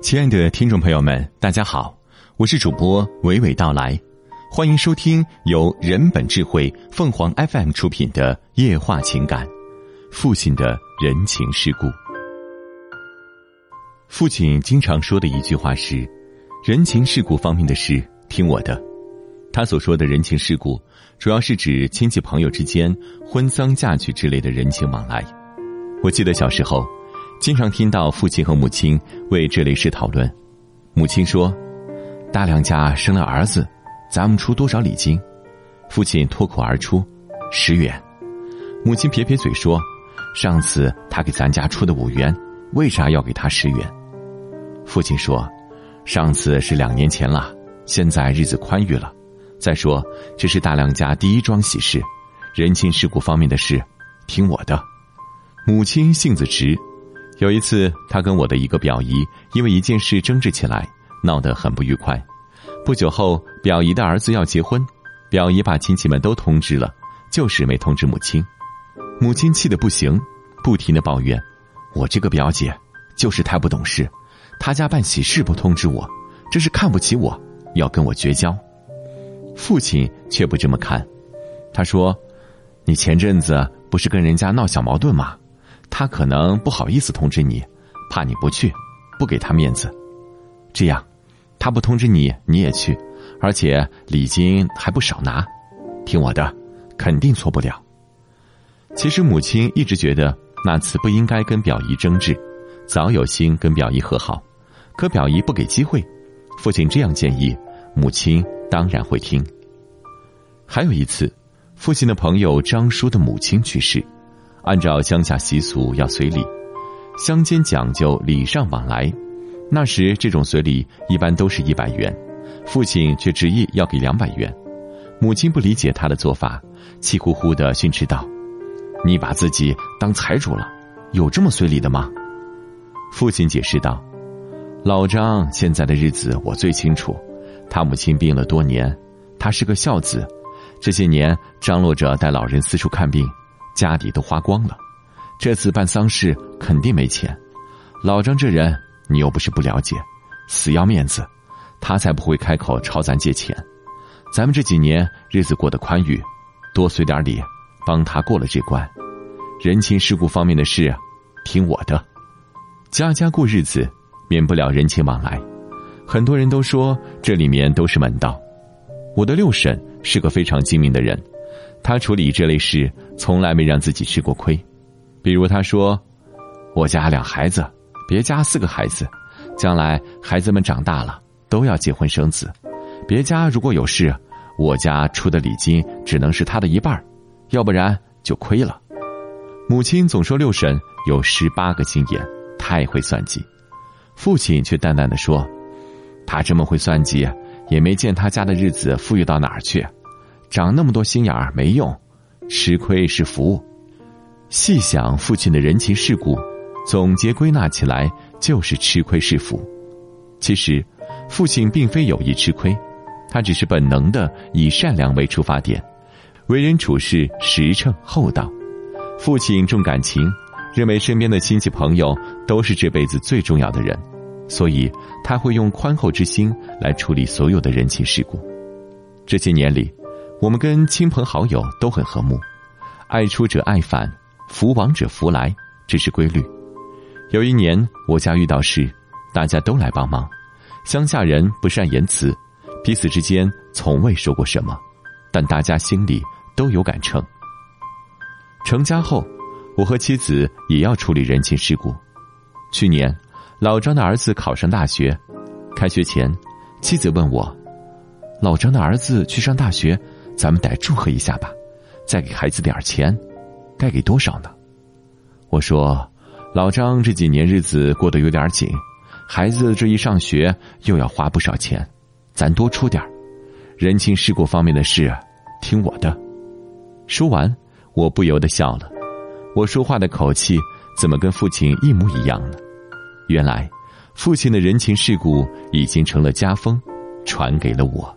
亲爱的听众朋友们，大家好，我是主播娓娓道来，欢迎收听由人本智慧凤凰 FM 出品的《夜话情感》，父亲的人情世故。父亲经常说的一句话是：“人情世故方面的事，听我的。”他所说的人情世故，主要是指亲戚朋友之间婚丧嫁娶之类的人情往来。我记得小时候。经常听到父亲和母亲为这类事讨论。母亲说：“大娘家生了儿子，咱们出多少礼金？”父亲脱口而出：“十元。”母亲撇撇嘴说：“上次他给咱家出的五元，为啥要给他十元？”父亲说：“上次是两年前了，现在日子宽裕了。再说这是大娘家第一桩喜事，人情世故方面的事，听我的。”母亲性子直。有一次，他跟我的一个表姨因为一件事争执起来，闹得很不愉快。不久后，表姨的儿子要结婚，表姨把亲戚们都通知了，就是没通知母亲。母亲气得不行，不停的抱怨：“我这个表姐就是太不懂事，她家办喜事不通知我，这是看不起我，要跟我绝交。”父亲却不这么看，他说：“你前阵子不是跟人家闹小矛盾吗？”他可能不好意思通知你，怕你不去，不给他面子。这样，他不通知你，你也去，而且礼金还不少拿。听我的，肯定错不了。其实母亲一直觉得那次不应该跟表姨争执，早有心跟表姨和好，可表姨不给机会。父亲这样建议，母亲当然会听。还有一次，父亲的朋友张叔的母亲去世。按照乡下习俗要随礼，乡间讲究礼尚往来。那时这种随礼一般都是一百元，父亲却执意要给两百元。母亲不理解他的做法，气呼呼的训斥道：“你把自己当财主了？有这么随礼的吗？”父亲解释道：“老张现在的日子我最清楚，他母亲病了多年，他是个孝子，这些年张罗着带老人四处看病。”家底都花光了，这次办丧事肯定没钱。老张这人你又不是不了解，死要面子，他才不会开口朝咱借钱。咱们这几年日子过得宽裕，多随点礼，帮他过了这关。人情世故方面的事，听我的。家家过日子，免不了人情往来。很多人都说这里面都是门道。我的六婶是个非常精明的人。他处理这类事从来没让自己吃过亏，比如他说：“我家两孩子，别家四个孩子，将来孩子们长大了都要结婚生子，别家如果有事，我家出的礼金只能是他的一半，要不然就亏了。”母亲总说六婶有十八个心眼，太会算计，父亲却淡淡的说：“他这么会算计，也没见他家的日子富裕到哪儿去。”长那么多心眼儿没用，吃亏是福。细想父亲的人情世故，总结归纳起来就是吃亏是福。其实，父亲并非有意吃亏，他只是本能的以善良为出发点，为人处事实诚厚道。父亲重感情，认为身边的亲戚朋友都是这辈子最重要的人，所以他会用宽厚之心来处理所有的人情世故。这些年里。我们跟亲朋好友都很和睦，爱出者爱返，福往者福来，这是规律。有一年我家遇到事，大家都来帮忙。乡下人不善言辞，彼此之间从未说过什么，但大家心里都有杆秤。成家后，我和妻子也要处理人情世故。去年，老张的儿子考上大学，开学前，妻子问我：“老张的儿子去上大学。”咱们得祝贺一下吧，再给孩子点钱，该给多少呢？我说，老张这几年日子过得有点紧，孩子这一上学又要花不少钱，咱多出点人情世故方面的事，听我的。说完，我不由得笑了。我说话的口气怎么跟父亲一模一样呢？原来，父亲的人情世故已经成了家风，传给了我。